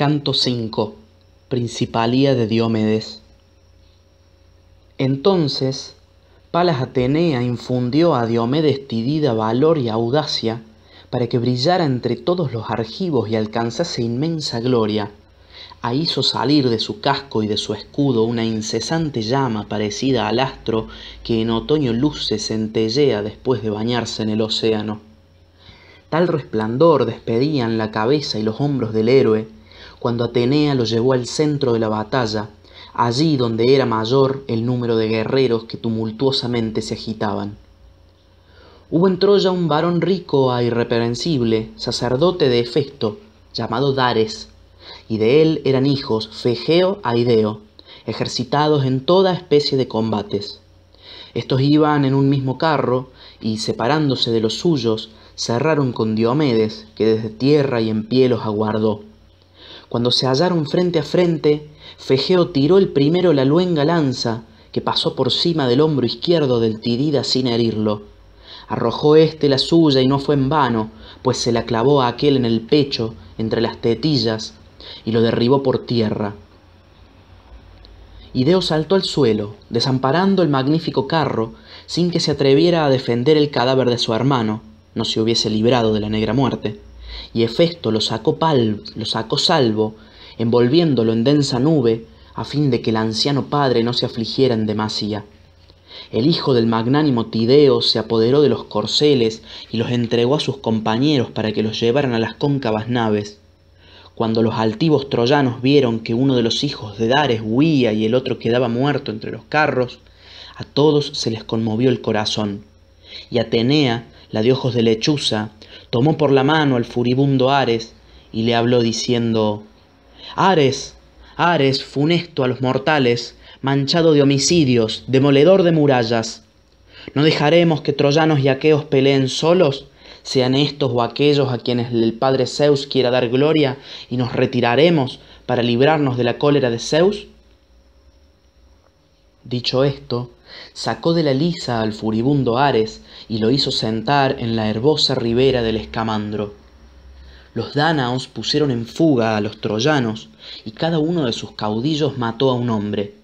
Canto V. Principalía de Diomedes. Entonces, Palas Atenea infundió a Diomedes Tidida valor y audacia para que brillara entre todos los argivos y alcanzase inmensa gloria. A hizo salir de su casco y de su escudo una incesante llama parecida al astro que en otoño luce centellea después de bañarse en el océano. Tal resplandor despedían la cabeza y los hombros del héroe, cuando Atenea lo llevó al centro de la batalla, allí donde era mayor el número de guerreros que tumultuosamente se agitaban. Hubo en Troya un varón rico e irreprensible, sacerdote de Hefesto, llamado Dares, y de él eran hijos Fegeo a Ideo, ejercitados en toda especie de combates. Estos iban en un mismo carro y, separándose de los suyos, cerraron con Diomedes, que desde tierra y en pie los aguardó. Cuando se hallaron frente a frente, Fegeo tiró el primero la luenga lanza, que pasó por cima del hombro izquierdo del Tidida sin herirlo. Arrojó éste la suya y no fue en vano, pues se la clavó a aquel en el pecho, entre las tetillas, y lo derribó por tierra. Ideo saltó al suelo, desamparando el magnífico carro, sin que se atreviera a defender el cadáver de su hermano, no se hubiese librado de la negra muerte, y Hefesto lo sacó, pal, lo sacó salvo, envolviéndolo en densa nube, a fin de que el anciano padre no se afligiera en demasía. El hijo del magnánimo Tideo se apoderó de los corceles y los entregó a sus compañeros para que los llevaran a las cóncavas naves. Cuando los altivos troyanos vieron que uno de los hijos de Dares huía y el otro quedaba muerto entre los carros, a todos se les conmovió el corazón. Y Atenea, la de ojos de lechuza, tomó por la mano al furibundo Ares y le habló diciendo, Ares, Ares, funesto a los mortales, manchado de homicidios, demoledor de murallas. ¿No dejaremos que troyanos y aqueos peleen solos, sean estos o aquellos a quienes el padre Zeus quiera dar gloria, y nos retiraremos para librarnos de la cólera de Zeus? Dicho esto, sacó de la lisa al furibundo Ares y lo hizo sentar en la herbosa ribera del escamandro. Los dánaos pusieron en fuga a los troyanos, y cada uno de sus caudillos mató a un hombre.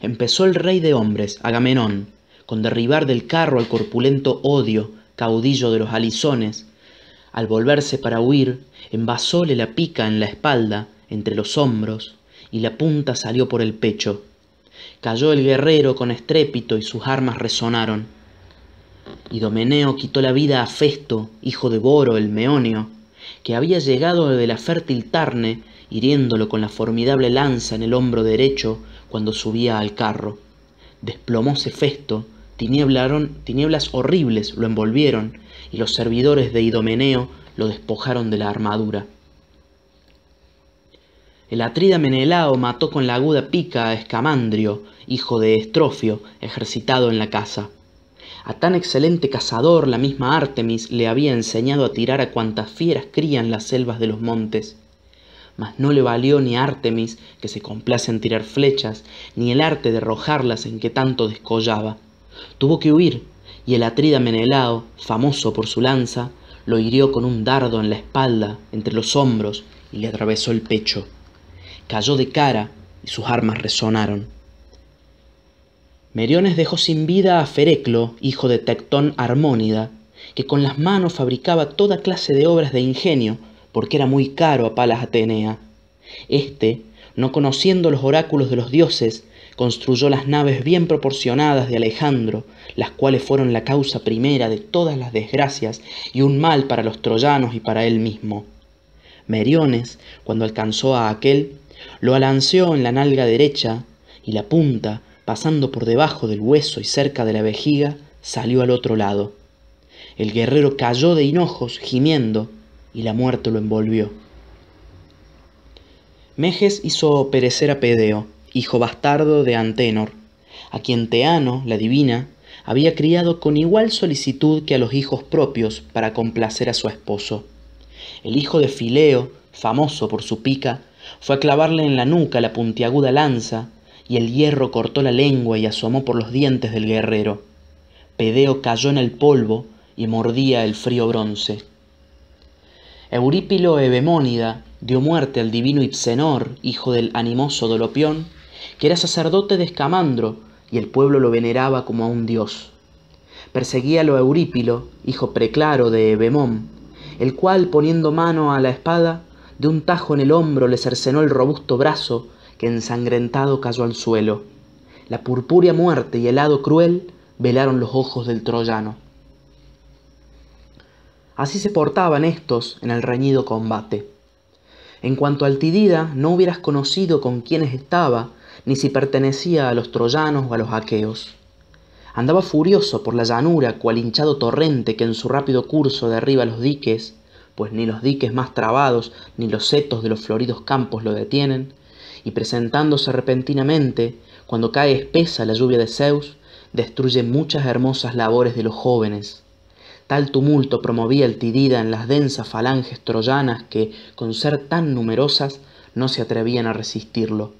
Empezó el rey de hombres, Agamenón, con derribar del carro al corpulento Odio, caudillo de los alizones. Al volverse para huir, envasóle la pica en la espalda, entre los hombros, y la punta salió por el pecho. Cayó el guerrero con estrépito y sus armas resonaron. Idomeneo quitó la vida a Festo, hijo de Boro el meonio, que había llegado de la fértil Tarne, hiriéndolo con la formidable lanza en el hombro derecho cuando subía al carro. Desplomóse Festo, tinieblas horribles lo envolvieron, y los servidores de Idomeneo lo despojaron de la armadura. El atrida Menelao mató con la aguda pica a Escamandrio, hijo de Estrofio, ejercitado en la caza. A tan excelente cazador la misma Artemis le había enseñado a tirar a cuantas fieras crían las selvas de los montes. Mas no le valió ni a Artemis, que se complace en tirar flechas, ni el arte de arrojarlas en que tanto descollaba. Tuvo que huir, y el atrida Menelao, famoso por su lanza, lo hirió con un dardo en la espalda, entre los hombros, y le atravesó el pecho. Cayó de cara, y sus armas resonaron. Meriones dejó sin vida a Fereclo, hijo de Tectón Armónida, que con las manos fabricaba toda clase de obras de ingenio, porque era muy caro a Palas Atenea. Este, no conociendo los oráculos de los dioses, construyó las naves bien proporcionadas de Alejandro, las cuales fueron la causa primera de todas las desgracias y un mal para los troyanos y para él mismo. Meriones, cuando alcanzó a aquel, lo alanceó en la nalga derecha, y la punta, pasando por debajo del hueso y cerca de la vejiga, salió al otro lado. El guerrero cayó de hinojos, gimiendo, y la muerte lo envolvió. Meges hizo perecer a Pedeo, hijo bastardo de Antenor, a quien Teano, la divina, había criado con igual solicitud que a los hijos propios para complacer a su esposo. El hijo de Fileo, famoso por su pica, fue a clavarle en la nuca la puntiaguda lanza, y el hierro cortó la lengua y asomó por los dientes del guerrero. Pedeo cayó en el polvo y mordía el frío bronce. Eurípilo Ebemónida dio muerte al divino Ipsenor, hijo del animoso Dolopión, que era sacerdote de Escamandro, y el pueblo lo veneraba como a un dios. Perseguíalo Eurípilo, hijo preclaro de Ebemón, el cual, poniendo mano a la espada, de un tajo en el hombro le cercenó el robusto brazo, que ensangrentado cayó al suelo. La purpúrea muerte y el hado cruel velaron los ojos del troyano. Así se portaban estos en el reñido combate. En cuanto al Tidida, no hubieras conocido con quiénes estaba, ni si pertenecía a los troyanos o a los aqueos. Andaba furioso por la llanura, cual hinchado torrente que en su rápido curso derriba los diques, pues ni los diques más trabados ni los setos de los floridos campos lo detienen, y presentándose repentinamente, cuando cae espesa la lluvia de Zeus, destruye muchas hermosas labores de los jóvenes. Tal tumulto promovía el Tidida en las densas falanges troyanas que, con ser tan numerosas, no se atrevían a resistirlo.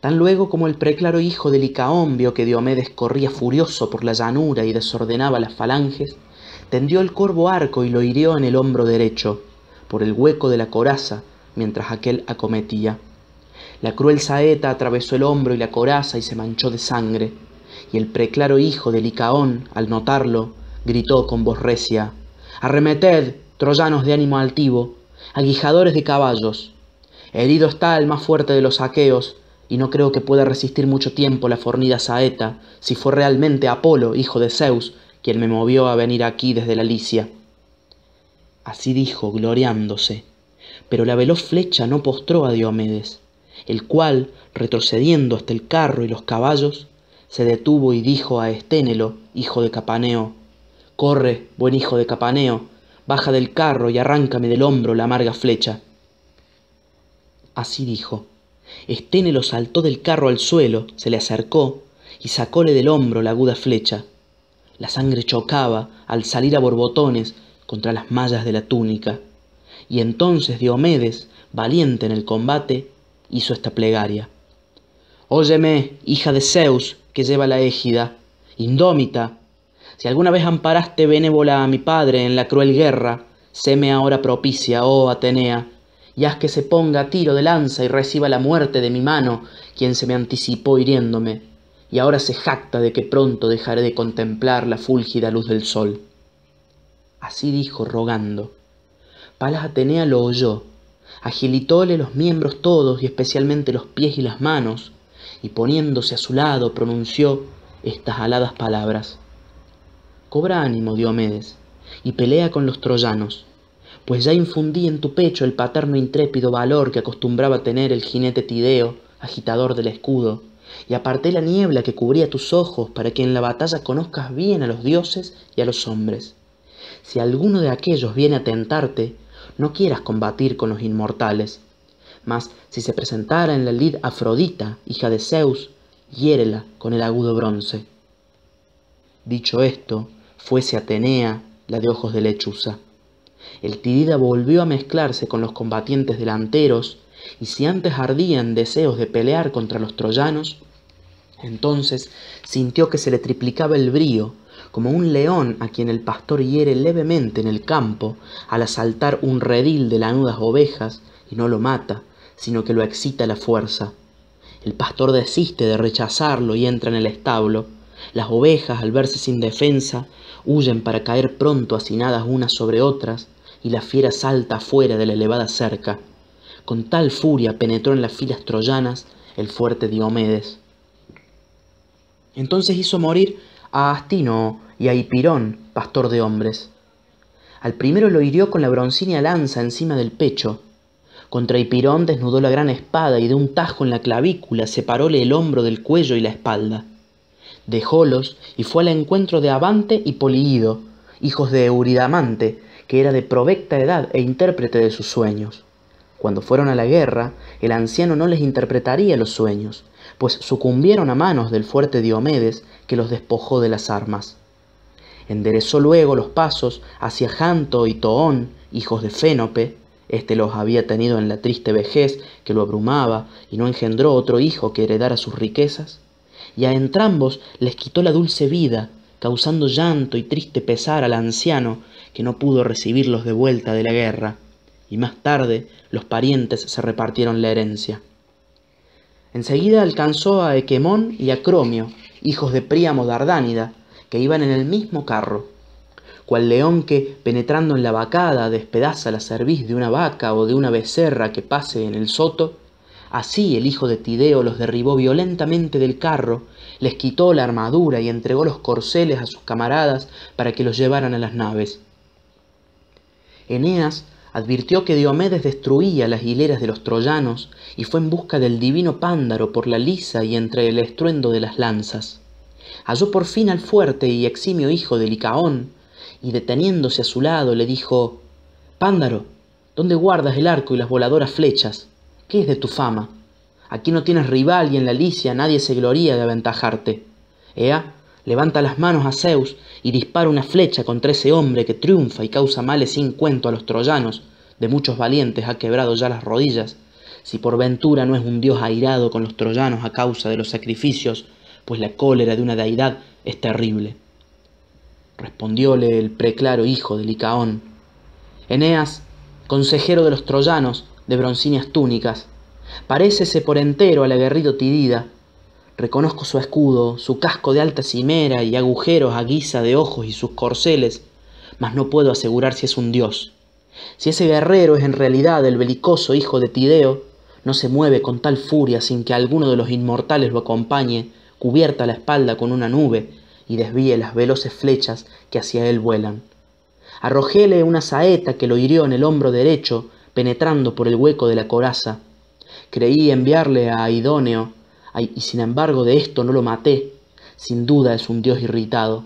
Tan luego como el preclaro hijo de Licaón vio que Diomedes corría furioso por la llanura y desordenaba las falanges, tendió el corvo arco y lo hirió en el hombro derecho, por el hueco de la coraza, mientras aquel acometía. La cruel saeta atravesó el hombro y la coraza y se manchó de sangre, y el preclaro hijo de Licaón, al notarlo, gritó con voz recia, Arremeted, troyanos de ánimo altivo, aguijadores de caballos. Herido está el más fuerte de los aqueos, y no creo que pueda resistir mucho tiempo la fornida saeta, si fue realmente Apolo, hijo de Zeus, quien me movió a venir aquí desde la Licia. Así dijo, gloriándose, pero la veloz flecha no postró a Diomedes, el cual, retrocediendo hasta el carro y los caballos, se detuvo y dijo a Esténelo, hijo de Capaneo, Corre, buen hijo de Capaneo, baja del carro y arráncame del hombro la amarga flecha. Así dijo. Esténelo saltó del carro al suelo, se le acercó y sacóle del hombro la aguda flecha. La sangre chocaba al salir a borbotones contra las mallas de la túnica. Y entonces Diomedes, valiente en el combate, hizo esta plegaria. Óyeme, hija de Zeus, que lleva la égida, indómita, si alguna vez amparaste benévola a mi padre en la cruel guerra, séme ahora propicia, oh Atenea, y haz que se ponga a tiro de lanza y reciba la muerte de mi mano, quien se me anticipó hiriéndome, y ahora se jacta de que pronto dejaré de contemplar la fúlgida luz del sol. Así dijo, rogando. Palas Atenea lo oyó, agilitóle los miembros todos y especialmente los pies y las manos, y poniéndose a su lado pronunció estas aladas palabras. Cobra ánimo, Diomedes, y pelea con los troyanos, pues ya infundí en tu pecho el paterno intrépido valor que acostumbraba tener el jinete Tideo, agitador del escudo, y aparté la niebla que cubría tus ojos para que en la batalla conozcas bien a los dioses y a los hombres. Si alguno de aquellos viene a tentarte, no quieras combatir con los inmortales. Mas si se presentara en la lid Afrodita, hija de Zeus, hiérela con el agudo bronce. Dicho esto, fuese Atenea, la de ojos de lechuza. El Tidida volvió a mezclarse con los combatientes delanteros, y si antes ardían deseos de pelear contra los troyanos, entonces sintió que se le triplicaba el brío, como un león a quien el pastor hiere levemente en el campo al asaltar un redil de lanudas ovejas y no lo mata, sino que lo excita la fuerza. El pastor desiste de rechazarlo y entra en el establo. Las ovejas, al verse sin defensa, huyen para caer pronto hacinadas unas sobre otras, y la fiera salta fuera de la elevada cerca. Con tal furia penetró en las filas troyanas el fuerte Diomedes. Entonces hizo morir a Astino y a Hipirón, pastor de hombres. Al primero lo hirió con la broncínea lanza encima del pecho. Contra Hipirón desnudó la gran espada y de un tajo en la clavícula separóle el hombro del cuello y la espalda. Dejólos y fue al encuentro de Abante y Poliido, hijos de Euridamante, que era de provecta edad e intérprete de sus sueños. Cuando fueron a la guerra, el anciano no les interpretaría los sueños, pues sucumbieron a manos del fuerte Diomedes, que los despojó de las armas. Enderezó luego los pasos hacia Janto y Toón, hijos de Fénope, este los había tenido en la triste vejez que lo abrumaba y no engendró otro hijo que heredara sus riquezas, y a entrambos les quitó la dulce vida, causando llanto y triste pesar al anciano, que no pudo recibirlos de vuelta de la guerra, y más tarde los parientes se repartieron la herencia. Enseguida alcanzó a Equemón y a Cromio, hijos de Príamo Dardánida, que iban en el mismo carro. Cual león que, penetrando en la vacada, despedaza la cerviz de una vaca o de una becerra que pase en el soto, así el hijo de Tideo los derribó violentamente del carro, les quitó la armadura y entregó los corceles a sus camaradas para que los llevaran a las naves. Eneas advirtió que Diomedes destruía las hileras de los troyanos y fue en busca del divino Pándaro por la lisa y entre el estruendo de las lanzas. Halló por fin al fuerte y eximio hijo de Licaón, y deteniéndose a su lado le dijo, Pándaro, ¿dónde guardas el arco y las voladoras flechas? ¿Qué es de tu fama? Aquí no tienes rival y en la Licia nadie se gloría de aventajarte. Ea, levanta las manos a Zeus y dispara una flecha contra ese hombre que triunfa y causa males sin cuento a los troyanos, de muchos valientes ha quebrado ya las rodillas, si por ventura no es un dios airado con los troyanos a causa de los sacrificios, pues la cólera de una deidad es terrible. Respondióle el preclaro hijo de Licaón, Eneas, consejero de los troyanos, de broncíneas túnicas, parécese por entero al aguerrido Tidida, Reconozco su escudo, su casco de alta cimera y agujeros a guisa de ojos y sus corceles, mas no puedo asegurar si es un dios. Si ese guerrero es en realidad el belicoso hijo de Tideo, no se mueve con tal furia sin que alguno de los inmortales lo acompañe, cubierta la espalda con una nube, y desvíe las veloces flechas que hacia él vuelan. Arrojéle una saeta que lo hirió en el hombro derecho, penetrando por el hueco de la coraza. Creí enviarle a Idóneo, y sin embargo de esto no lo maté. Sin duda es un dios irritado.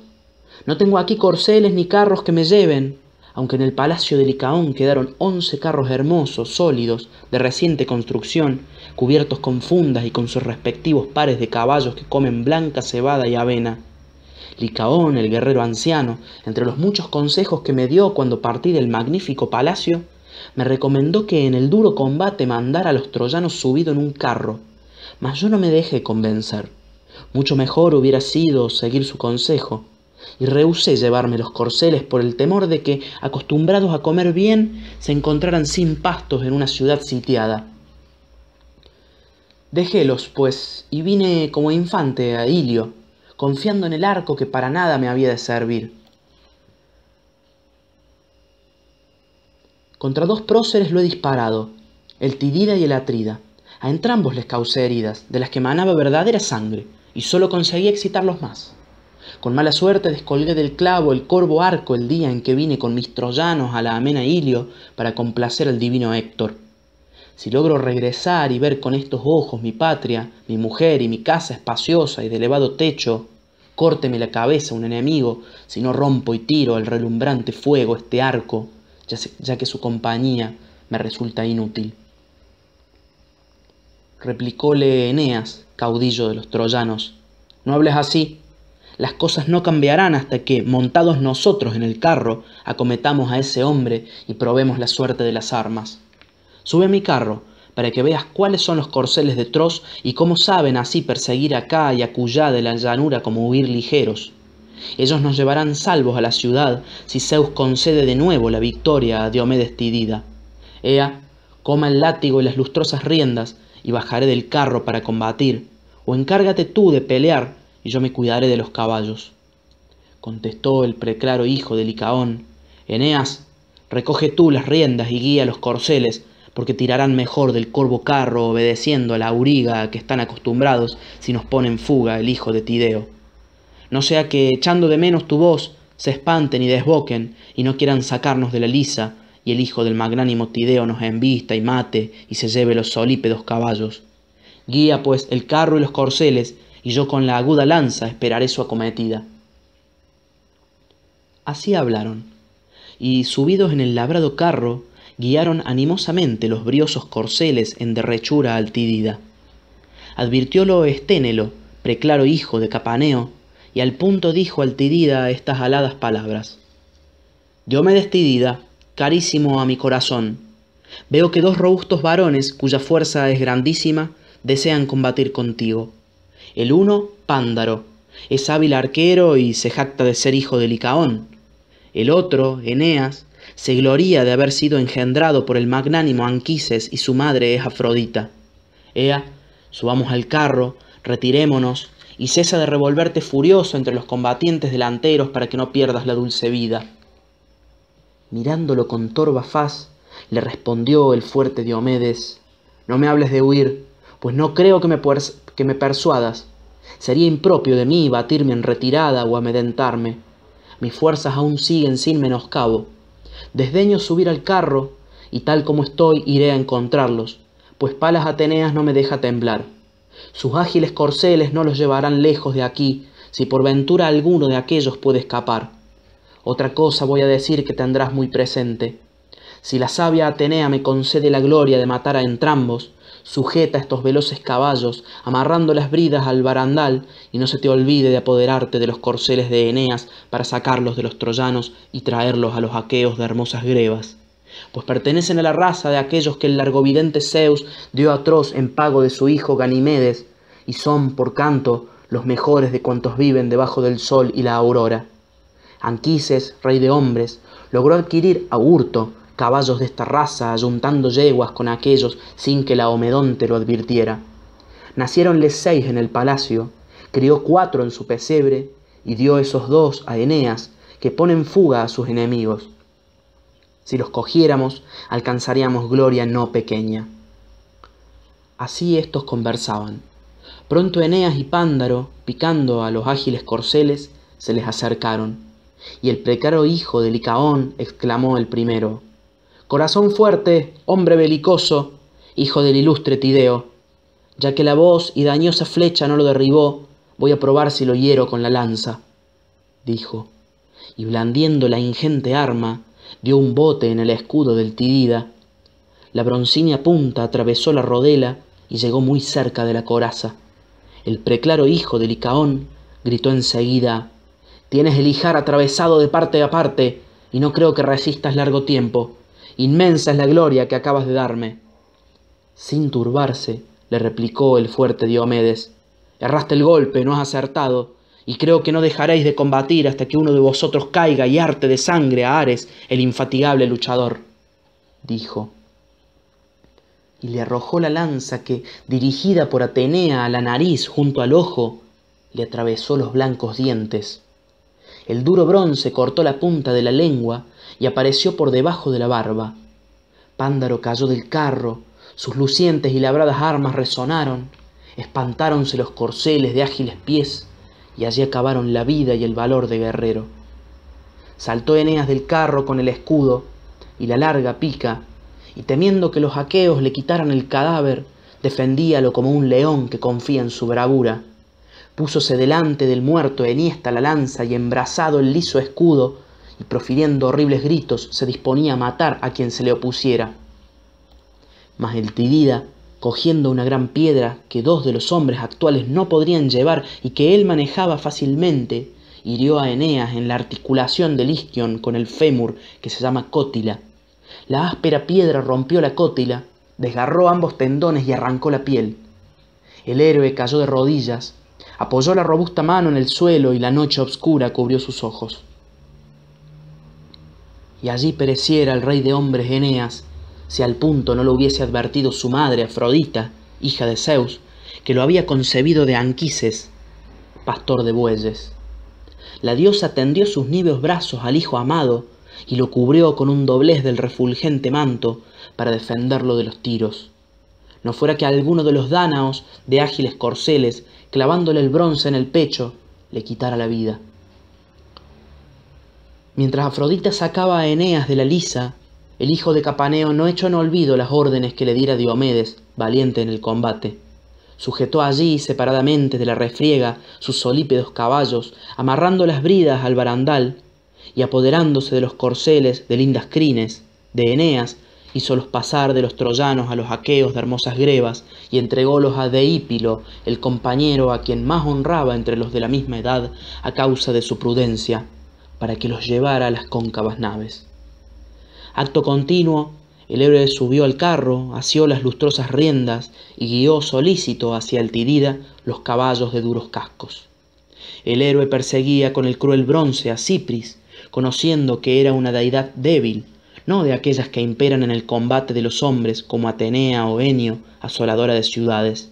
No tengo aquí corceles ni carros que me lleven, aunque en el palacio de Licaón quedaron once carros hermosos, sólidos, de reciente construcción, cubiertos con fundas y con sus respectivos pares de caballos que comen blanca cebada y avena. Licaón, el guerrero anciano, entre los muchos consejos que me dio cuando partí del magnífico palacio, me recomendó que en el duro combate mandara a los troyanos subido en un carro, mas yo no me dejé convencer. Mucho mejor hubiera sido seguir su consejo, y rehusé llevarme los corceles por el temor de que, acostumbrados a comer bien, se encontraran sin pastos en una ciudad sitiada. Dejélos, pues, y vine como infante a Ilio, confiando en el arco que para nada me había de servir. Contra dos próceres lo he disparado, el Tidida y el Atrida. A entrambos les causé heridas, de las que manaba verdadera sangre, y solo conseguí excitarlos más. Con mala suerte descolgué del clavo el corvo arco el día en que vine con mis troyanos a la amena Ilio para complacer al divino Héctor. Si logro regresar y ver con estos ojos mi patria, mi mujer y mi casa espaciosa y de elevado techo, córteme la cabeza un enemigo, si no rompo y tiro al relumbrante fuego este arco, ya, ya que su compañía me resulta inútil replicóle Eneas, caudillo de los troyanos. No hables así. Las cosas no cambiarán hasta que, montados nosotros en el carro, acometamos a ese hombre y probemos la suerte de las armas. Sube a mi carro, para que veas cuáles son los corceles de Tros y cómo saben así perseguir acá y acullá de la llanura como huir ligeros. Ellos nos llevarán salvos a la ciudad si Zeus concede de nuevo la victoria a Diomedes Tidida. Ea, coma el látigo y las lustrosas riendas y bajaré del carro para combatir, o encárgate tú de pelear y yo me cuidaré de los caballos. Contestó el preclaro hijo de Licaón, Eneas, recoge tú las riendas y guía los corceles, porque tirarán mejor del corvo carro obedeciendo a la auriga que están acostumbrados si nos pone en fuga el hijo de Tideo. No sea que, echando de menos tu voz, se espanten y desboquen y no quieran sacarnos de la lisa y el hijo del magnánimo Tideo nos embista y mate y se lleve los solípedos caballos. Guía pues el carro y los corceles, y yo con la aguda lanza esperaré su acometida. Así hablaron, y subidos en el labrado carro, guiaron animosamente los briosos corceles en derrechura al Tidida. Advirtiólo Esténelo, preclaro hijo de Capaneo, y al punto dijo al Tidida estas aladas palabras. Diomedes Tidida, carísimo a mi corazón. Veo que dos robustos varones, cuya fuerza es grandísima, desean combatir contigo. El uno, Pándaro, es hábil arquero y se jacta de ser hijo de Licaón, El otro, Eneas, se gloría de haber sido engendrado por el magnánimo Anquises y su madre es Afrodita. Ea, subamos al carro, retirémonos y cesa de revolverte furioso entre los combatientes delanteros para que no pierdas la dulce vida. Mirándolo con torva faz, le respondió el fuerte Diomedes, no me hables de huir, pues no creo que me, que me persuadas. Sería impropio de mí batirme en retirada o amedrentarme. Mis fuerzas aún siguen sin menoscabo. Desdeño subir al carro, y tal como estoy iré a encontrarlos, pues Palas Ateneas no me deja temblar. Sus ágiles corceles no los llevarán lejos de aquí, si por ventura alguno de aquellos puede escapar. Otra cosa voy a decir que tendrás muy presente. Si la sabia Atenea me concede la gloria de matar a entrambos, sujeta estos veloces caballos, amarrando las bridas al barandal, y no se te olvide de apoderarte de los corceles de Eneas para sacarlos de los troyanos y traerlos a los aqueos de hermosas grebas. Pues pertenecen a la raza de aquellos que el largovidente Zeus dio atroz en pago de su hijo Ganimedes, y son, por canto, los mejores de cuantos viven debajo del sol y la aurora. Anquises, rey de hombres, logró adquirir a hurto caballos de esta raza, ayuntando yeguas con aquellos sin que la Omedonte lo advirtiera. Naciéronles seis en el palacio, crió cuatro en su pesebre y dio esos dos a Eneas, que pone fuga a sus enemigos. Si los cogiéramos, alcanzaríamos gloria no pequeña. Así estos conversaban. Pronto Eneas y Pándaro, picando a los ágiles corceles, se les acercaron, y el precaro hijo de Licaón exclamó el primero, Corazón fuerte, hombre belicoso, hijo del ilustre Tideo, ya que la voz y dañosa flecha no lo derribó, voy a probar si lo hiero con la lanza, dijo, y blandiendo la ingente arma, dio un bote en el escudo del Tidida. La broncínea punta atravesó la rodela y llegó muy cerca de la coraza. El preclaro hijo de Licaón gritó enseguida, Tienes el hijar atravesado de parte a parte, y no creo que resistas largo tiempo. Inmensa es la gloria que acabas de darme. Sin turbarse, le replicó el fuerte Diomedes, erraste el golpe, no has acertado, y creo que no dejaréis de combatir hasta que uno de vosotros caiga y arte de sangre a Ares, el infatigable luchador, dijo. Y le arrojó la lanza que, dirigida por Atenea a la nariz junto al ojo, le atravesó los blancos dientes. El duro bronce cortó la punta de la lengua y apareció por debajo de la barba. Pándaro cayó del carro, sus lucientes y labradas armas resonaron, espantáronse los corceles de ágiles pies, y allí acabaron la vida y el valor de guerrero. Saltó Eneas del carro con el escudo y la larga pica, y temiendo que los aqueos le quitaran el cadáver, defendíalo como un león que confía en su bravura. Púsose delante del muerto enhiesta la lanza y embrazado el liso escudo, y profiriendo horribles gritos se disponía a matar a quien se le opusiera. Mas el Tidida, cogiendo una gran piedra que dos de los hombres actuales no podrían llevar y que él manejaba fácilmente, hirió a Eneas en la articulación del isquion con el fémur que se llama cótila. La áspera piedra rompió la cótila, desgarró ambos tendones y arrancó la piel. El héroe cayó de rodillas, apoyó la robusta mano en el suelo y la noche obscura cubrió sus ojos y allí pereciera el rey de hombres Eneas, si al punto no lo hubiese advertido su madre Afrodita, hija de Zeus, que lo había concebido de Anquises, pastor de bueyes. La diosa tendió sus níveos brazos al hijo amado y lo cubrió con un doblez del refulgente manto para defenderlo de los tiros. No fuera que alguno de los dánaos de ágiles corceles, clavándole el bronce en el pecho, le quitara la vida. Mientras Afrodita sacaba a Eneas de la lisa, el hijo de Capaneo no echó en olvido las órdenes que le diera Diomedes, valiente en el combate. Sujetó allí, separadamente de la refriega, sus solípedos caballos, amarrando las bridas al barandal, y apoderándose de los corceles de lindas crines, de Eneas, hízolos pasar de los troyanos a los aqueos de hermosas grebas, y entrególos a Deípilo, el compañero a quien más honraba entre los de la misma edad, a causa de su prudencia para que los llevara a las cóncavas naves. Acto continuo, el héroe subió al carro, asió las lustrosas riendas y guió solícito hacia el Tidida los caballos de duros cascos. El héroe perseguía con el cruel bronce a Cipris, conociendo que era una deidad débil, no de aquellas que imperan en el combate de los hombres como Atenea o Enio, asoladora de ciudades.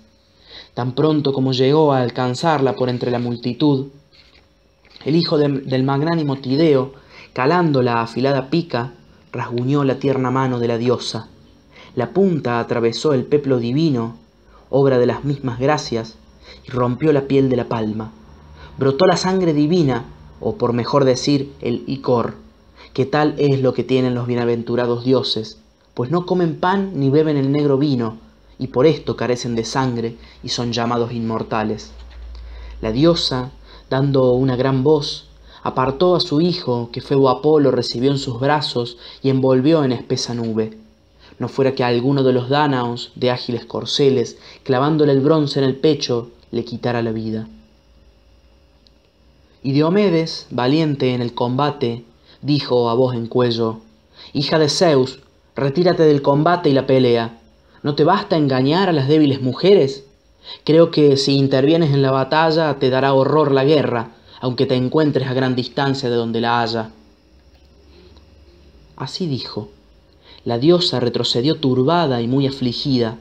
Tan pronto como llegó a alcanzarla por entre la multitud, el hijo del magnánimo Tideo, calando la afilada pica, rasguñó la tierna mano de la diosa. La punta atravesó el peplo divino, obra de las mismas gracias, y rompió la piel de la palma. Brotó la sangre divina, o por mejor decir, el icor, que tal es lo que tienen los bienaventurados dioses, pues no comen pan ni beben el negro vino, y por esto carecen de sangre y son llamados inmortales. La diosa, dando una gran voz, apartó a su hijo, que Febo Apolo recibió en sus brazos y envolvió en espesa nube. No fuera que alguno de los dánaos, de ágiles corceles, clavándole el bronce en el pecho, le quitara la vida. Y Diomedes, valiente en el combate, dijo a voz en cuello, Hija de Zeus, retírate del combate y la pelea, ¿No te basta engañar a las débiles mujeres? Creo que si intervienes en la batalla te dará horror la guerra, aunque te encuentres a gran distancia de donde la haya. Así dijo. La diosa retrocedió turbada y muy afligida.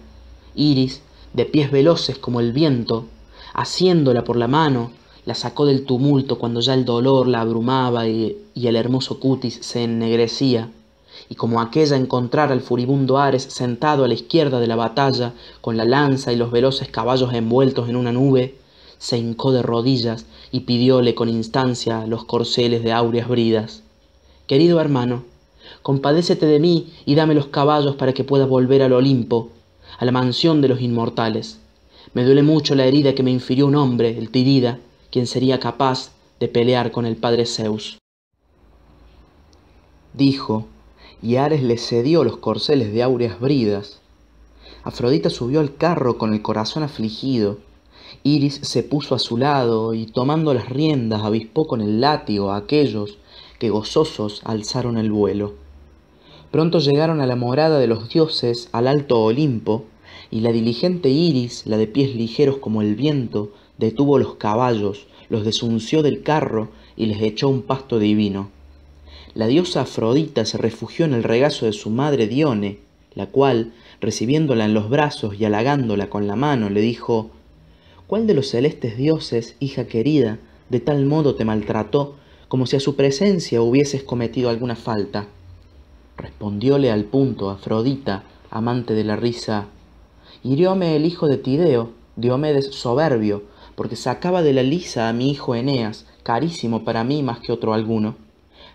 Iris, de pies veloces como el viento, haciéndola por la mano, la sacó del tumulto cuando ya el dolor la abrumaba y, el hermoso cutis se ennegrecía y como aquella encontrara al furibundo Ares sentado a la izquierda de la batalla, con la lanza y los veloces caballos envueltos en una nube, se hincó de rodillas y pidióle con instancia los corceles de áureas bridas. Querido hermano, compadécete de mí y dame los caballos para que pueda volver al Olimpo, a la mansión de los inmortales. Me duele mucho la herida que me infirió un hombre, el Tirida, quien sería capaz de pelear con el padre Zeus. Dijo, y Ares le cedió los corceles de áureas bridas. Afrodita subió al carro con el corazón afligido. Iris se puso a su lado y tomando las riendas avispó con el látigo a aquellos que gozosos alzaron el vuelo. Pronto llegaron a la morada de los dioses, al alto Olimpo, y la diligente Iris, la de pies ligeros como el viento, detuvo los caballos, los desunció del carro y les echó un pasto divino la diosa Afrodita se refugió en el regazo de su madre Dione, la cual, recibiéndola en los brazos y halagándola con la mano, le dijo, ¿Cuál de los celestes dioses, hija querida, de tal modo te maltrató, como si a su presencia hubieses cometido alguna falta? Respondióle al punto Afrodita, amante de la risa, hirióme el hijo de Tideo, Diomedes soberbio, porque sacaba de la lisa a mi hijo Eneas, carísimo para mí más que otro alguno.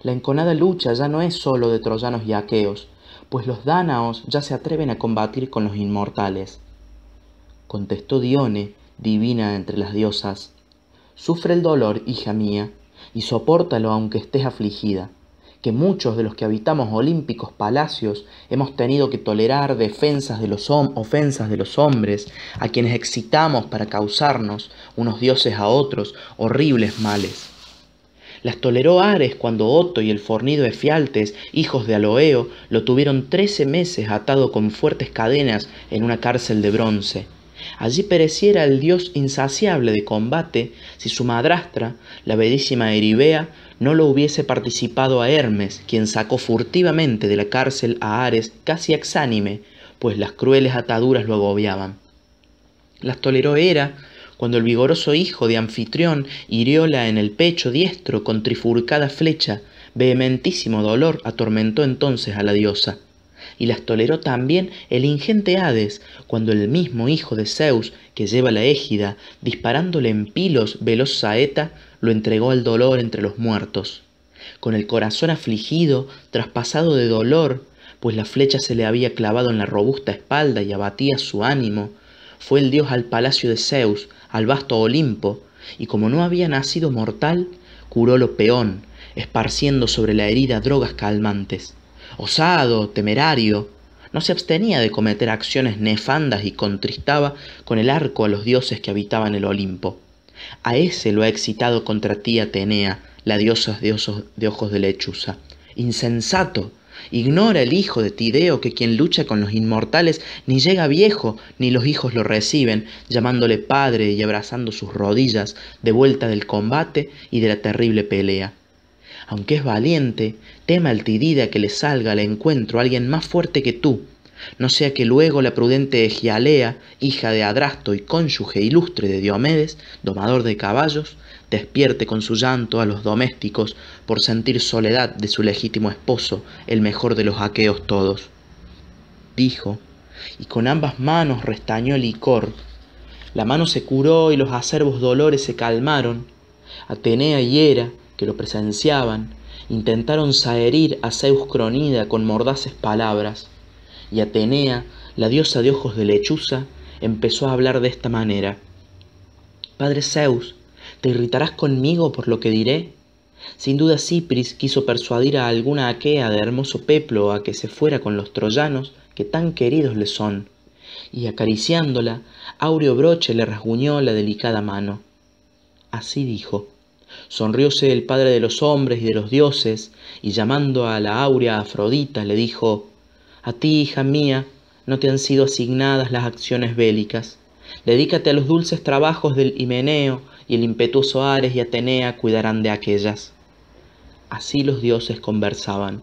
La enconada lucha ya no es sólo de troyanos y aqueos, pues los dánaos ya se atreven a combatir con los inmortales. Contestó Dione, divina entre las diosas, Sufre el dolor, hija mía, y sopórtalo aunque estés afligida, que muchos de los que habitamos olímpicos palacios hemos tenido que tolerar defensas de los ofensas de los hombres, a quienes excitamos para causarnos, unos dioses a otros, horribles males. Las toleró Ares cuando Otto y el fornido Efialtes, hijos de Aloeo, lo tuvieron trece meses atado con fuertes cadenas en una cárcel de bronce. Allí pereciera el dios insaciable de combate si su madrastra, la bellísima Eribea, no lo hubiese participado a Hermes, quien sacó furtivamente de la cárcel a Ares casi exánime, pues las crueles ataduras lo agobiaban. Las toleró Hera cuando el vigoroso hijo de Anfitrión hirióla en el pecho diestro con trifurcada flecha, vehementísimo dolor atormentó entonces a la diosa. Y las toleró también el ingente Hades, cuando el mismo hijo de Zeus, que lleva la égida, disparándole en pilos veloz saeta, lo entregó al dolor entre los muertos. Con el corazón afligido, traspasado de dolor, pues la flecha se le había clavado en la robusta espalda y abatía su ánimo, fue el dios al palacio de Zeus, al vasto Olimpo, y como no había nacido mortal, lo peón, esparciendo sobre la herida drogas calmantes. Osado, temerario, no se abstenía de cometer acciones nefandas y contristaba con el arco a los dioses que habitaban el Olimpo. A ese lo ha excitado contra ti Atenea, la diosa de, de ojos de lechuza. Insensato, Ignora el hijo de Tideo que quien lucha con los inmortales ni llega viejo, ni los hijos lo reciben, llamándole padre y abrazando sus rodillas de vuelta del combate y de la terrible pelea. aunque es valiente, tema al Tidida que le salga al encuentro alguien más fuerte que tú, no sea que luego la prudente Egialea, hija de Adrasto y cónyuge ilustre de Diomedes, domador de caballos, despierte con su llanto a los domésticos por sentir soledad de su legítimo esposo, el mejor de los aqueos todos. Dijo, y con ambas manos restañó el licor. La mano se curó y los acerbos dolores se calmaron. Atenea y Hera, que lo presenciaban, intentaron saherir a Zeus Cronida con mordaces palabras y Atenea, la diosa de ojos de lechuza, empezó a hablar de esta manera. Padre Zeus, ¿te irritarás conmigo por lo que diré? Sin duda Cipris quiso persuadir a alguna aquea de hermoso peplo a que se fuera con los troyanos que tan queridos le son, y acariciándola, áureo broche le rasguñó la delicada mano. Así dijo. Sonrióse el padre de los hombres y de los dioses, y llamando a la áurea Afrodita le dijo, a ti, hija mía, no te han sido asignadas las acciones bélicas. Dedícate a los dulces trabajos del Himeneo, y el impetuoso Ares y Atenea cuidarán de aquellas. Así los dioses conversaban.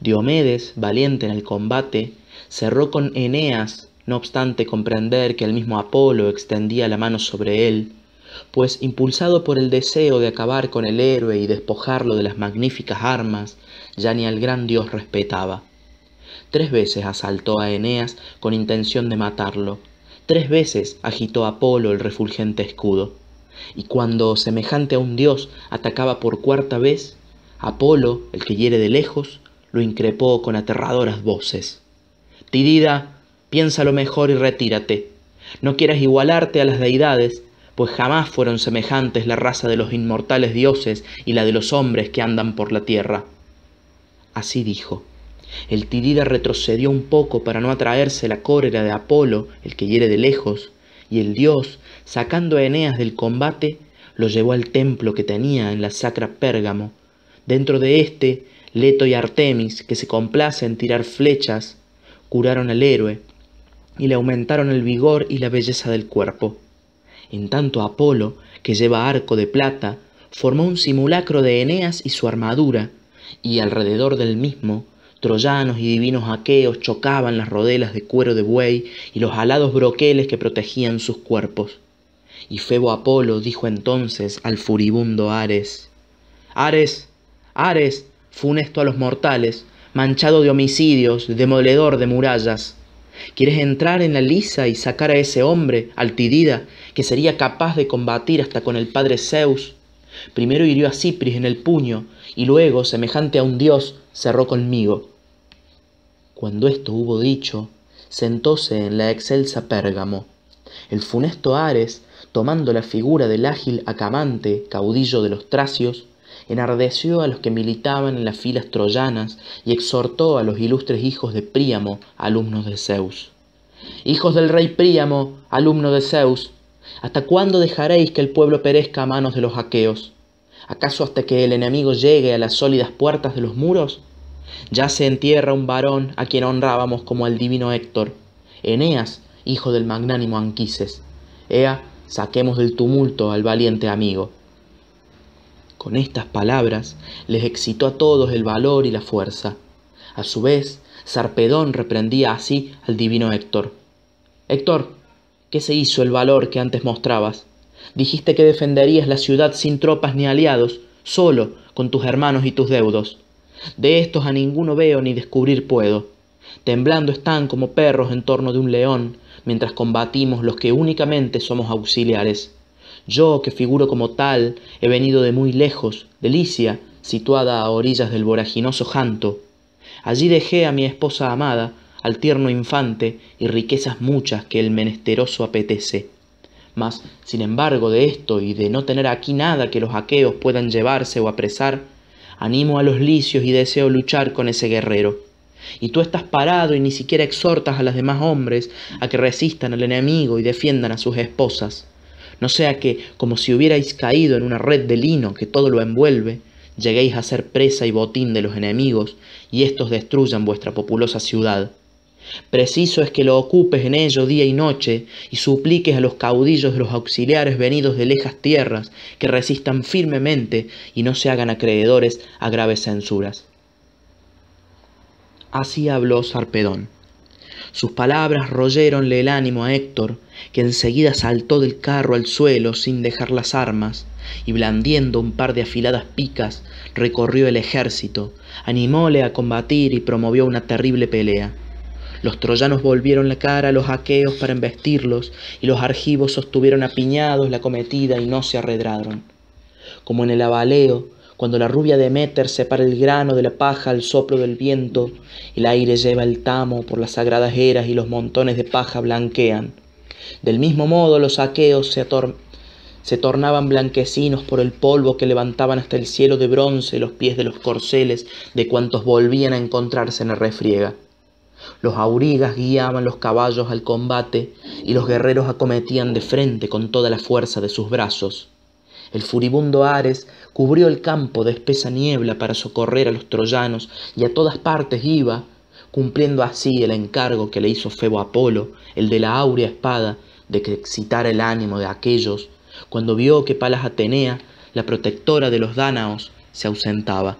Diomedes, valiente en el combate, cerró con Eneas, no obstante comprender que el mismo Apolo extendía la mano sobre él, pues impulsado por el deseo de acabar con el héroe y despojarlo de las magníficas armas, ya ni al gran dios respetaba. Tres veces asaltó a Eneas con intención de matarlo. Tres veces agitó Apolo el refulgente escudo. Y cuando, semejante a un dios, atacaba por cuarta vez, Apolo, el que hiere de lejos, lo increpó con aterradoras voces. Tidida, piénsalo mejor y retírate. No quieras igualarte a las deidades, pues jamás fueron semejantes la raza de los inmortales dioses y la de los hombres que andan por la tierra. Así dijo. El Tidida retrocedió un poco para no atraerse la cólera de Apolo, el que hiere de lejos, y el dios, sacando a Eneas del combate, lo llevó al templo que tenía en la sacra Pérgamo. Dentro de éste, Leto y Artemis, que se complace en tirar flechas, curaron al héroe y le aumentaron el vigor y la belleza del cuerpo. En tanto Apolo, que lleva arco de plata, formó un simulacro de Eneas y su armadura, y alrededor del mismo troyanos y divinos aqueos chocaban las rodelas de cuero de buey y los alados broqueles que protegían sus cuerpos. Y Febo Apolo dijo entonces al furibundo Ares, Ares, Ares, funesto a los mortales, manchado de homicidios, demoledor de murallas, ¿quieres entrar en la lisa y sacar a ese hombre, Altidida, que sería capaz de combatir hasta con el padre Zeus? Primero hirió a Cipris en el puño, y luego, semejante a un dios, cerró conmigo. Cuando esto hubo dicho, sentóse en la excelsa Pérgamo. El funesto Ares, tomando la figura del ágil Acamante, caudillo de los tracios, enardeció a los que militaban en las filas troyanas y exhortó a los ilustres hijos de Príamo, alumnos de Zeus. Hijos del rey Príamo, alumno de Zeus, ¿hasta cuándo dejaréis que el pueblo perezca a manos de los aqueos? ¿Acaso hasta que el enemigo llegue a las sólidas puertas de los muros? Ya se entierra un varón a quien honrábamos como al divino Héctor, Eneas, hijo del magnánimo Anquises. Ea, saquemos del tumulto al valiente amigo. Con estas palabras les excitó a todos el valor y la fuerza. A su vez, Sarpedón reprendía así al divino Héctor. Héctor, ¿qué se hizo el valor que antes mostrabas? Dijiste que defenderías la ciudad sin tropas ni aliados, solo, con tus hermanos y tus deudos. De estos a ninguno veo ni descubrir puedo. Temblando están como perros en torno de un león, mientras combatimos los que únicamente somos auxiliares. Yo, que figuro como tal, he venido de muy lejos, de Licia, situada a orillas del voraginoso Janto. Allí dejé a mi esposa amada, al tierno infante, y riquezas muchas que el menesteroso apetece. Mas, sin embargo de esto y de no tener aquí nada que los aqueos puedan llevarse o apresar, animo a los licios y deseo luchar con ese guerrero. Y tú estás parado y ni siquiera exhortas a los demás hombres a que resistan al enemigo y defiendan a sus esposas. No sea que, como si hubierais caído en una red de lino que todo lo envuelve, lleguéis a ser presa y botín de los enemigos, y éstos destruyan vuestra populosa ciudad. Preciso es que lo ocupes en ello día y noche y supliques a los caudillos de los auxiliares venidos de lejas tierras que resistan firmemente y no se hagan acreedores a graves censuras. Así habló Sarpedón. Sus palabras royeronle el ánimo a Héctor, que enseguida saltó del carro al suelo sin dejar las armas, y blandiendo un par de afiladas picas, recorrió el ejército, animóle a combatir y promovió una terrible pelea. Los troyanos volvieron la cara a los aqueos para embestirlos, y los argivos sostuvieron apiñados la cometida y no se arredraron. Como en el abaleo, cuando la rubia Demeter separa el grano de la paja al soplo del viento, el aire lleva el tamo por las sagradas eras y los montones de paja blanquean. Del mismo modo los aqueos se, se tornaban blanquecinos por el polvo que levantaban hasta el cielo de bronce los pies de los corceles de cuantos volvían a encontrarse en la refriega. Los aurigas guiaban los caballos al combate y los guerreros acometían de frente con toda la fuerza de sus brazos. El furibundo Ares cubrió el campo de espesa niebla para socorrer a los troyanos y a todas partes iba, cumpliendo así el encargo que le hizo Febo Apolo, el de la áurea espada, de que excitara el ánimo de aquellos, cuando vio que Palas Atenea, la protectora de los dánaos, se ausentaba.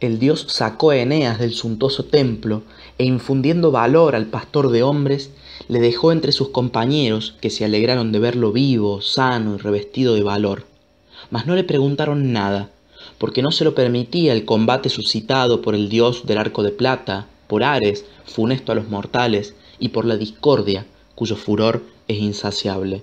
El dios sacó a Eneas del suntuoso templo e infundiendo valor al pastor de hombres, le dejó entre sus compañeros, que se alegraron de verlo vivo, sano y revestido de valor. Mas no le preguntaron nada, porque no se lo permitía el combate suscitado por el dios del arco de plata, por Ares, funesto a los mortales, y por la discordia, cuyo furor es insaciable.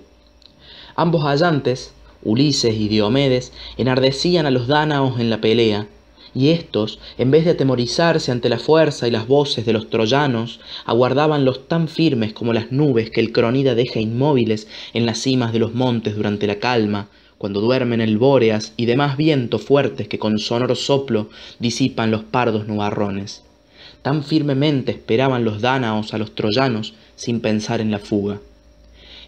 Ambos hallantes, Ulises y Diomedes, enardecían a los dánaos en la pelea, y éstos, en vez de atemorizarse ante la fuerza y las voces de los troyanos, aguardabanlos tan firmes como las nubes que el cronida deja inmóviles en las cimas de los montes durante la calma, cuando duermen el bóreas y demás vientos fuertes que con sonoro soplo disipan los pardos nubarrones. Tan firmemente esperaban los dánaos a los troyanos sin pensar en la fuga.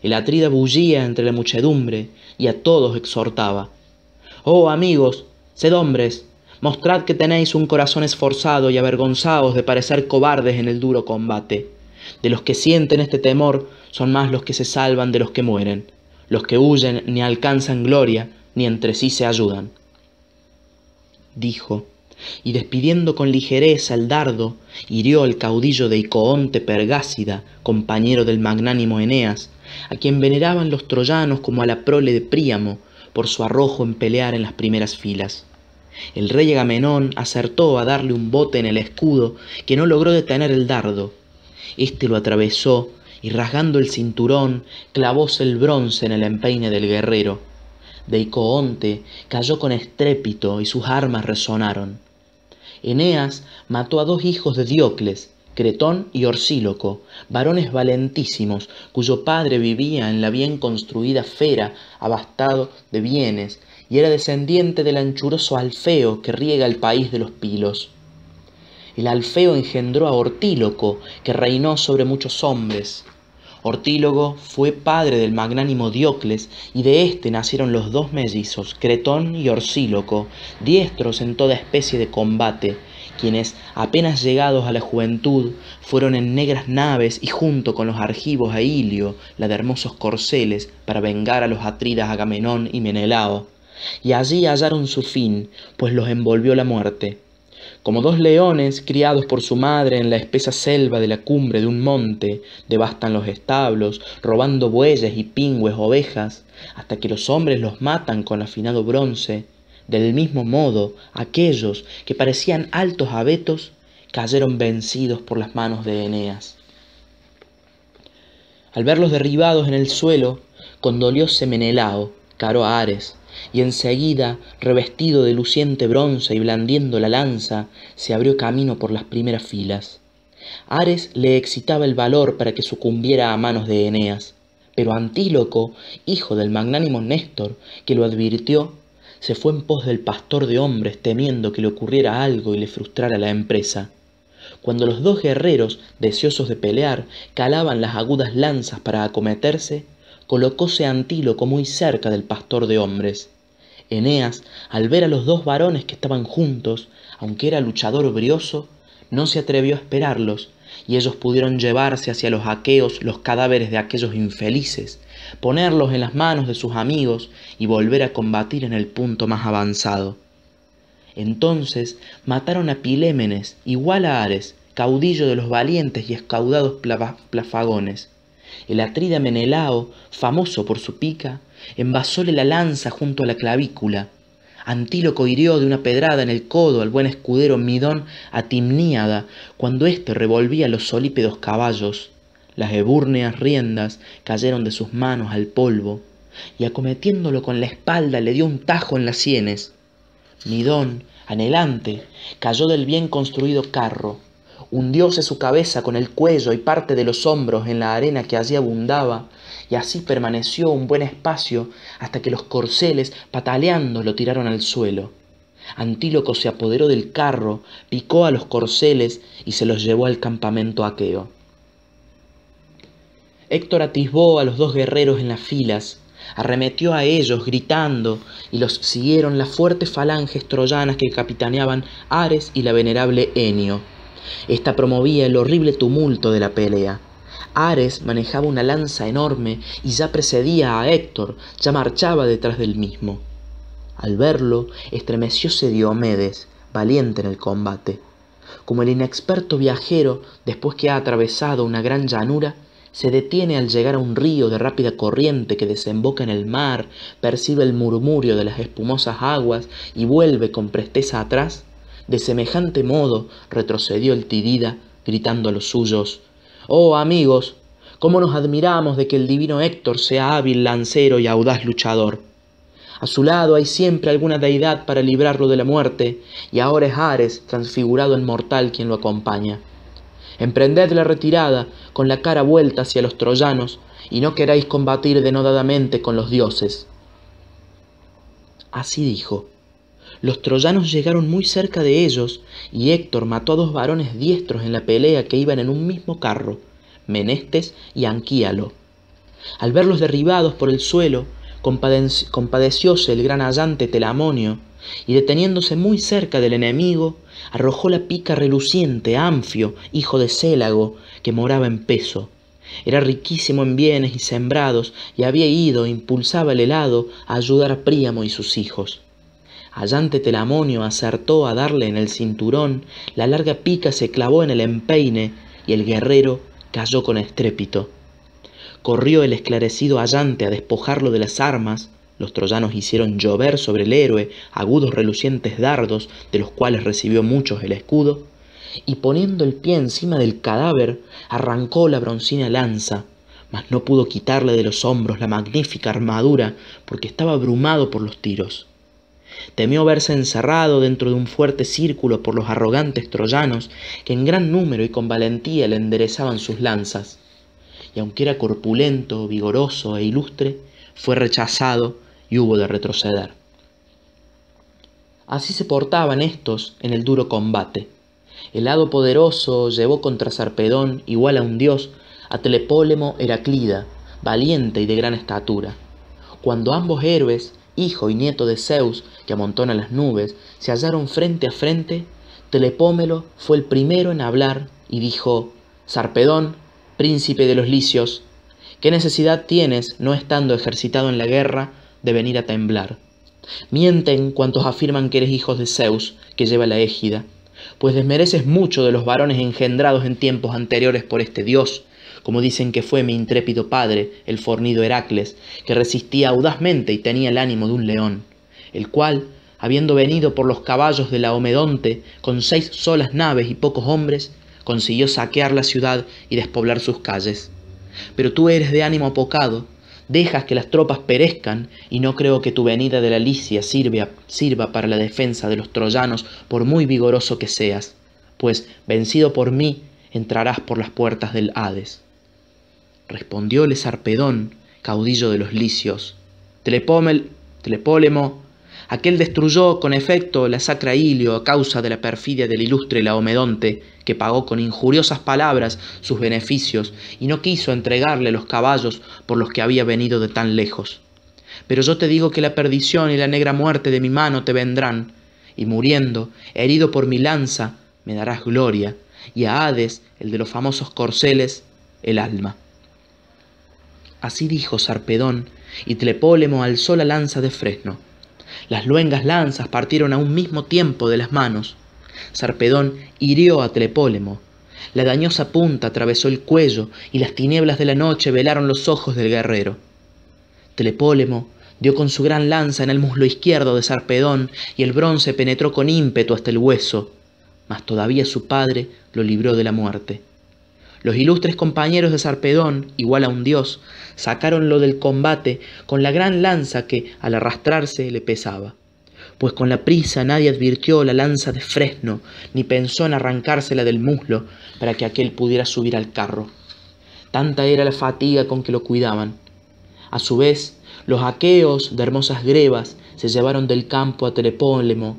El atrida bullía entre la muchedumbre y a todos exhortaba. Oh amigos, sed hombres, Mostrad que tenéis un corazón esforzado y avergonzados de parecer cobardes en el duro combate. De los que sienten este temor son más los que se salvan de los que mueren. Los que huyen ni alcanzan gloria, ni entre sí se ayudan. Dijo, y despidiendo con ligereza el dardo, hirió al caudillo de Icoonte Pergásida, compañero del magnánimo Eneas, a quien veneraban los troyanos como a la prole de Príamo, por su arrojo en pelear en las primeras filas. El rey Agamenón acertó a darle un bote en el escudo que no logró detener el dardo. Este lo atravesó y rasgando el cinturón clavóse el bronce en el empeine del guerrero. Deicoonte cayó con estrépito y sus armas resonaron. Eneas mató a dos hijos de Diocles, Cretón y Orsíloco, varones valentísimos, cuyo padre vivía en la bien construida fera, abastado de bienes, y era descendiente del anchuroso Alfeo que riega el país de los Pilos. El Alfeo engendró a Ortíloco, que reinó sobre muchos hombres. Ortílogo fue padre del magnánimo Diocles, y de éste nacieron los dos mellizos, Cretón y Orsíloco, diestros en toda especie de combate, quienes, apenas llegados a la juventud, fueron en negras naves y junto con los argivos a Ilio, la de hermosos corceles, para vengar a los atridas Agamenón y Menelao y allí hallaron su fin, pues los envolvió la muerte. Como dos leones criados por su madre en la espesa selva de la cumbre de un monte, devastan los establos, robando bueyes y pingües ovejas, hasta que los hombres los matan con afinado bronce, del mismo modo aquellos que parecían altos abetos cayeron vencidos por las manos de Eneas. Al verlos derribados en el suelo, condolióse Menelao, caro a Ares, y enseguida, revestido de luciente bronce y blandiendo la lanza, se abrió camino por las primeras filas. Ares le excitaba el valor para que sucumbiera a manos de Eneas, pero Antíloco, hijo del magnánimo Néstor, que lo advirtió, se fue en pos del pastor de hombres temiendo que le ocurriera algo y le frustrara la empresa. Cuando los dos guerreros, deseosos de pelear, calaban las agudas lanzas para acometerse, colocóse Antíloco muy cerca del pastor de hombres. Eneas, al ver a los dos varones que estaban juntos, aunque era luchador brioso, no se atrevió a esperarlos, y ellos pudieron llevarse hacia los aqueos los cadáveres de aquellos infelices, ponerlos en las manos de sus amigos y volver a combatir en el punto más avanzado. Entonces mataron a Pilémenes, igual a Ares, caudillo de los valientes y escaudados plafagones. El atrida Menelao, famoso por su pica, envasóle la lanza junto a la clavícula. Antíloco hirió de una pedrada en el codo al buen escudero Midón Timníada cuando éste revolvía los solípedos caballos. Las ebúrneas riendas cayeron de sus manos al polvo, y acometiéndolo con la espalda le dio un tajo en las sienes. Midón, anhelante, cayó del bien construido carro, hundióse su cabeza con el cuello y parte de los hombros en la arena que allí abundaba, y así permaneció un buen espacio hasta que los corceles, pataleando, lo tiraron al suelo. Antíloco se apoderó del carro, picó a los corceles y se los llevó al campamento aqueo. Héctor atisbó a los dos guerreros en las filas, arremetió a ellos gritando y los siguieron las fuertes falanges troyanas que capitaneaban Ares y la venerable Enio. Esta promovía el horrible tumulto de la pelea. Ares manejaba una lanza enorme y ya precedía a Héctor, ya marchaba detrás del mismo. Al verlo, estremecióse Diomedes, valiente en el combate. Como el inexperto viajero, después que ha atravesado una gran llanura, se detiene al llegar a un río de rápida corriente que desemboca en el mar, percibe el murmurio de las espumosas aguas y vuelve con presteza atrás, de semejante modo retrocedió el Tidida, gritando a los suyos, Oh amigos, cómo nos admiramos de que el divino Héctor sea hábil lancero y audaz luchador. A su lado hay siempre alguna deidad para librarlo de la muerte, y ahora es Ares, transfigurado en mortal, quien lo acompaña. Emprended la retirada con la cara vuelta hacia los troyanos, y no queráis combatir denodadamente con los dioses. Así dijo. Los troyanos llegaron muy cerca de ellos, y Héctor mató a dos varones diestros en la pelea que iban en un mismo carro, Menestes y Anquíalo. Al verlos derribados por el suelo, compadecióse el gran allante Telamonio, y deteniéndose muy cerca del enemigo, arrojó la pica reluciente a Anfio, hijo de Célago, que moraba en Peso. Era riquísimo en bienes y sembrados, y había ido, impulsaba el helado, a ayudar a Príamo y sus hijos. Allante Telamonio acertó a darle en el cinturón, la larga pica se clavó en el empeine y el guerrero cayó con estrépito. Corrió el esclarecido Allante a despojarlo de las armas, los troyanos hicieron llover sobre el héroe agudos relucientes dardos, de los cuales recibió muchos el escudo, y poniendo el pie encima del cadáver, arrancó la broncina lanza, mas no pudo quitarle de los hombros la magnífica armadura, porque estaba abrumado por los tiros. Temió verse encerrado dentro de un fuerte círculo por los arrogantes troyanos que en gran número y con valentía le enderezaban sus lanzas. Y aunque era corpulento, vigoroso e ilustre, fue rechazado y hubo de retroceder. Así se portaban estos en el duro combate. El hado poderoso llevó contra Sarpedón, igual a un dios, a Telepólemo Heraclida, valiente y de gran estatura. Cuando ambos héroes, hijo y nieto de Zeus, que amontona las nubes, se hallaron frente a frente, Telepómelo fue el primero en hablar y dijo, Sarpedón, príncipe de los licios, ¿qué necesidad tienes, no estando ejercitado en la guerra, de venir a temblar? Mienten cuantos afirman que eres hijo de Zeus, que lleva la égida, pues desmereces mucho de los varones engendrados en tiempos anteriores por este dios, como dicen que fue mi intrépido padre, el fornido Heracles, que resistía audazmente y tenía el ánimo de un león, el cual, habiendo venido por los caballos de la Omedonte con seis solas naves y pocos hombres, consiguió saquear la ciudad y despoblar sus calles. Pero tú eres de ánimo apocado, dejas que las tropas perezcan y no creo que tu venida de la Licia sirva, sirva para la defensa de los troyanos por muy vigoroso que seas, pues vencido por mí entrarás por las puertas del Hades respondióle Sarpedón, caudillo de los licios. Telepómel, Telepólemo, aquel destruyó con efecto la sacra Ilio a causa de la perfidia del ilustre Laomedonte, que pagó con injuriosas palabras sus beneficios y no quiso entregarle los caballos por los que había venido de tan lejos. Pero yo te digo que la perdición y la negra muerte de mi mano te vendrán, y muriendo, herido por mi lanza, me darás gloria, y a Hades, el de los famosos corceles, el alma. Así dijo Sarpedón, y Tlepólemo alzó la lanza de fresno. Las luengas lanzas partieron a un mismo tiempo de las manos. Sarpedón hirió a Tlepólemo. La dañosa punta atravesó el cuello y las tinieblas de la noche velaron los ojos del guerrero. Tlepólemo dio con su gran lanza en el muslo izquierdo de Sarpedón y el bronce penetró con ímpetu hasta el hueso, mas todavía su padre lo libró de la muerte. Los ilustres compañeros de Sarpedón, igual a un dios, sacáronlo del combate con la gran lanza que, al arrastrarse, le pesaba. Pues con la prisa nadie advirtió la lanza de fresno, ni pensó en arrancársela del muslo para que aquél pudiera subir al carro. Tanta era la fatiga con que lo cuidaban. A su vez, los aqueos de hermosas grebas se llevaron del campo a Telepólemo.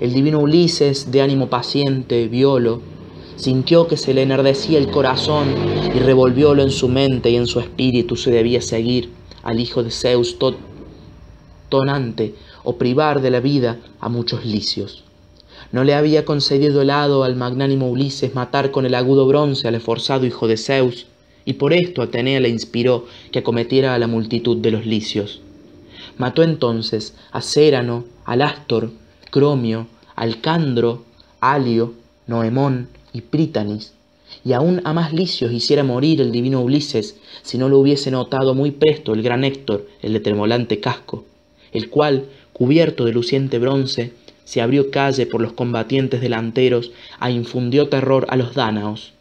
El divino Ulises, de ánimo paciente, violo, sintió que se le enardecía el corazón y revolviólo en su mente y en su espíritu se debía seguir al hijo de Zeus tonante o privar de la vida a muchos licios. No le había concedido el hado al magnánimo Ulises matar con el agudo bronce al esforzado hijo de Zeus, y por esto Atenea le inspiró que acometiera a la multitud de los licios. Mató entonces a Cérano, al Astor, Cromio, Alcandro, Alio, Noemón, y Prítanis, y aún a más licios hiciera morir el divino Ulises si no lo hubiese notado muy presto el gran Héctor, el de tremolante casco, el cual, cubierto de luciente bronce, se abrió calle por los combatientes delanteros a infundió terror a los dánaos.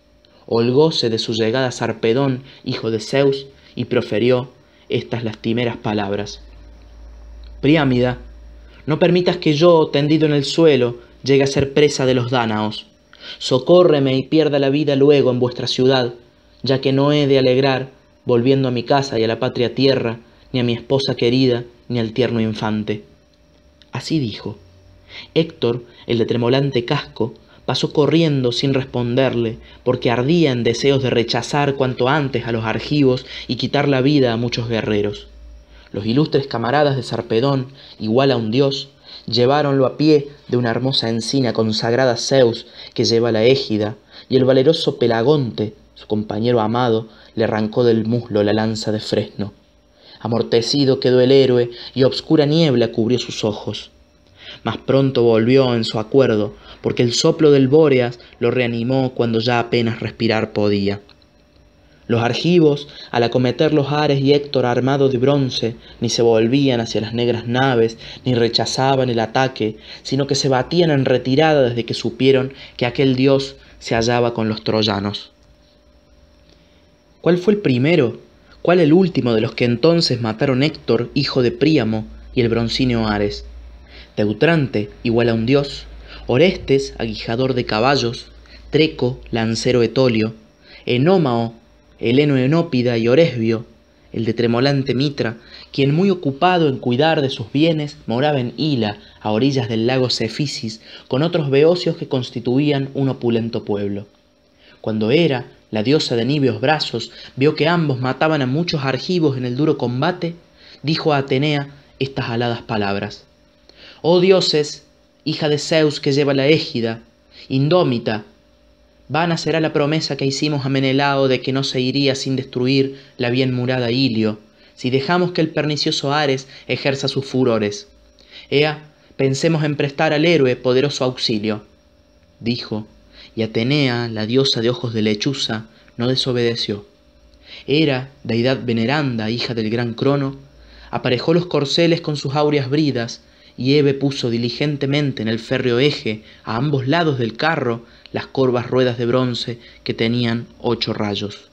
Holgóse de su llegada Sarpedón, hijo de Zeus, y proferió estas lastimeras palabras. Priámida, no permitas que yo, tendido en el suelo, llegue a ser presa de los dánaos Socórreme y pierda la vida luego en vuestra ciudad, ya que no he de alegrar, volviendo a mi casa y a la patria tierra, ni a mi esposa querida, ni al tierno infante. Así dijo. Héctor, el de tremolante casco, pasó corriendo sin responderle, porque ardía en deseos de rechazar cuanto antes a los argivos y quitar la vida a muchos guerreros. Los ilustres camaradas de Sarpedón, igual a un dios, lleváronlo a pie de una hermosa encina consagrada a Zeus que lleva la égida, y el valeroso Pelagonte, su compañero amado, le arrancó del muslo la lanza de fresno. Amortecido quedó el héroe y obscura niebla cubrió sus ojos. Mas pronto volvió en su acuerdo, porque el soplo del Bóreas lo reanimó cuando ya apenas respirar podía. Los argivos, al acometer los Ares y Héctor armado de bronce, ni se volvían hacia las negras naves, ni rechazaban el ataque, sino que se batían en retirada desde que supieron que aquel dios se hallaba con los troyanos. ¿Cuál fue el primero? ¿Cuál el último de los que entonces mataron Héctor, hijo de Príamo, y el broncíneo Ares? Teutrante, igual a un dios, Orestes, aguijador de caballos, Treco, lancero etolio, Enómao, Heleno Enópida y Oresbio, el de tremolante Mitra, quien muy ocupado en cuidar de sus bienes moraba en Hila, a orillas del lago Cefisis, con otros beocios que constituían un opulento pueblo. Cuando Hera, la diosa de niveos brazos, vio que ambos mataban a muchos argivos en el duro combate, dijo a Atenea estas aladas palabras. Oh dioses, hija de Zeus que lleva la égida, indómita, Vana será la promesa que hicimos a Menelao de que no se iría sin destruir la bien murada Ilio, si dejamos que el pernicioso Ares ejerza sus furores. Ea, pensemos en prestar al héroe poderoso auxilio. Dijo, y Atenea, la diosa de ojos de lechuza, no desobedeció. Hera, deidad veneranda, hija del gran Crono, aparejó los corceles con sus áureas bridas, y Eve puso diligentemente en el férreo eje, a ambos lados del carro, las corvas ruedas de bronce que tenían ocho rayos.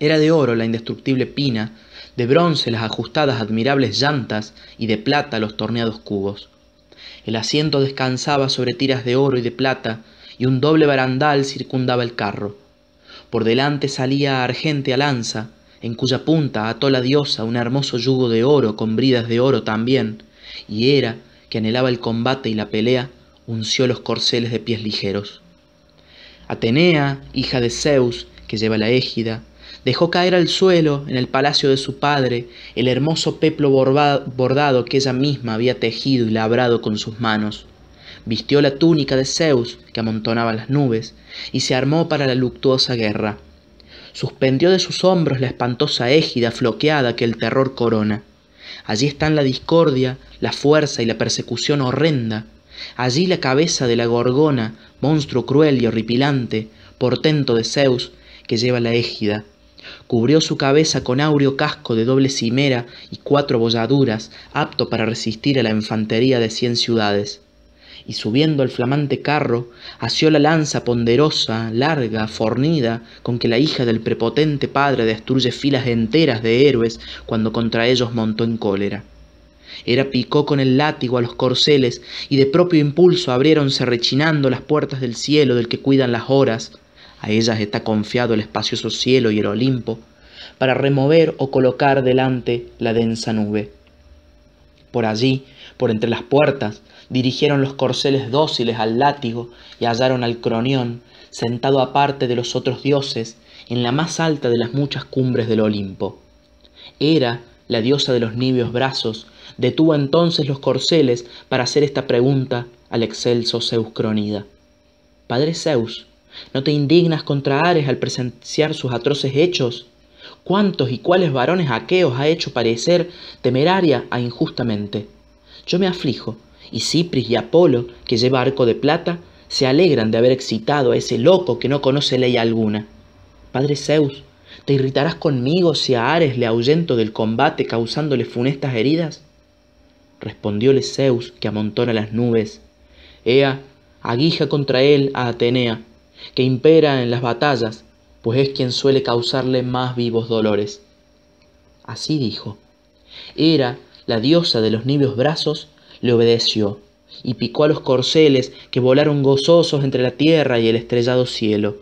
Era de oro la indestructible pina, de bronce las ajustadas admirables llantas y de plata los torneados cubos. El asiento descansaba sobre tiras de oro y de plata, y un doble barandal circundaba el carro. Por delante salía argente lanza, en cuya punta ató la diosa un hermoso yugo de oro con bridas de oro también, y era, que anhelaba el combate y la pelea, unció los corceles de pies ligeros. Atenea, hija de Zeus, que lleva la égida, dejó caer al suelo, en el palacio de su padre, el hermoso peplo bordado que ella misma había tejido y labrado con sus manos. vistió la túnica de Zeus que amontonaba las nubes y se armó para la luctuosa guerra. Suspendió de sus hombros la espantosa égida floqueada que el terror corona. Allí están la discordia, la fuerza y la persecución horrenda. Allí la cabeza de la gorgona, monstruo cruel y horripilante, portento de Zeus, que lleva la égida. Cubrió su cabeza con áureo casco de doble cimera y cuatro bolladuras, apto para resistir a la infantería de cien ciudades. Y subiendo al flamante carro, asió la lanza ponderosa, larga, fornida, con que la hija del prepotente padre destruye filas enteras de héroes cuando contra ellos montó en cólera. Hera picó con el látigo a los corceles y de propio impulso abriéronse rechinando las puertas del cielo del que cuidan las horas, a ellas está confiado el espacioso cielo y el Olimpo, para remover o colocar delante la densa nube. Por allí, por entre las puertas, dirigieron los corceles dóciles al látigo y hallaron al cronión, sentado aparte de los otros dioses, en la más alta de las muchas cumbres del Olimpo. Era, la diosa de los nibios brazos, detuvo entonces los corceles para hacer esta pregunta al excelso Zeus Cronida. Padre Zeus, ¿No te indignas contra Ares al presenciar sus atroces hechos? ¿Cuántos y cuáles varones aqueos ha hecho parecer temeraria a injustamente? Yo me aflijo, y Cipris y Apolo, que lleva arco de plata, se alegran de haber excitado a ese loco que no conoce ley alguna. Padre Zeus, ¿te irritarás conmigo si a Ares le ahuyento del combate causándole funestas heridas? Respondióle Zeus, que amontona las nubes. Ea, aguija contra él a Atenea, que impera en las batallas, pues es quien suele causarle más vivos dolores. Así dijo. Era la diosa de los niveos brazos, le obedeció, y picó a los corceles que volaron gozosos entre la tierra y el estrellado cielo.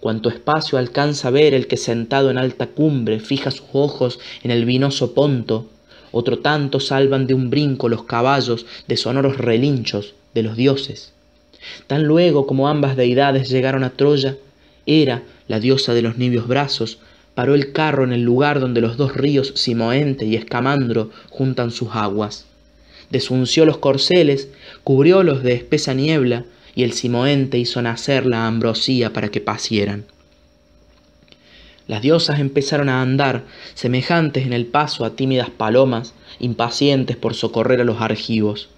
Cuanto espacio alcanza ver el que sentado en alta cumbre fija sus ojos en el vinoso ponto, otro tanto salvan de un brinco los caballos de sonoros relinchos de los dioses. Tan luego como ambas deidades llegaron a Troya, Hera, la diosa de los nibios brazos, paró el carro en el lugar donde los dos ríos Simoente y Escamandro juntan sus aguas. Desunció los corceles, cubriólos de espesa niebla, y el Simoente hizo nacer la ambrosía para que pasieran. Las diosas empezaron a andar, semejantes en el paso a tímidas palomas, impacientes por socorrer a los argivos.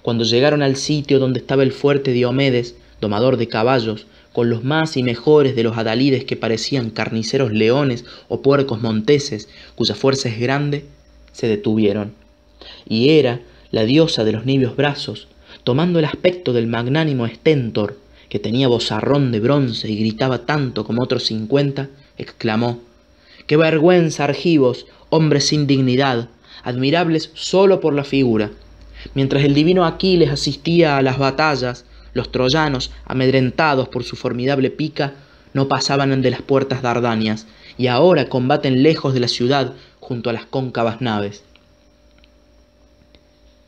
Cuando llegaron al sitio donde estaba el fuerte Diomedes, domador de caballos, con los más y mejores de los adalides que parecían carniceros leones o puercos monteses, cuya fuerza es grande, se detuvieron. Y era la diosa de los nibios brazos, tomando el aspecto del magnánimo Stentor, que tenía bozarrón de bronce y gritaba tanto como otros cincuenta, exclamó ¡Qué vergüenza, argivos, hombres sin dignidad, admirables sólo por la figura! Mientras el divino Aquiles asistía a las batallas, los troyanos, amedrentados por su formidable pica, no pasaban de las puertas dardanias, y ahora combaten lejos de la ciudad junto a las cóncavas naves.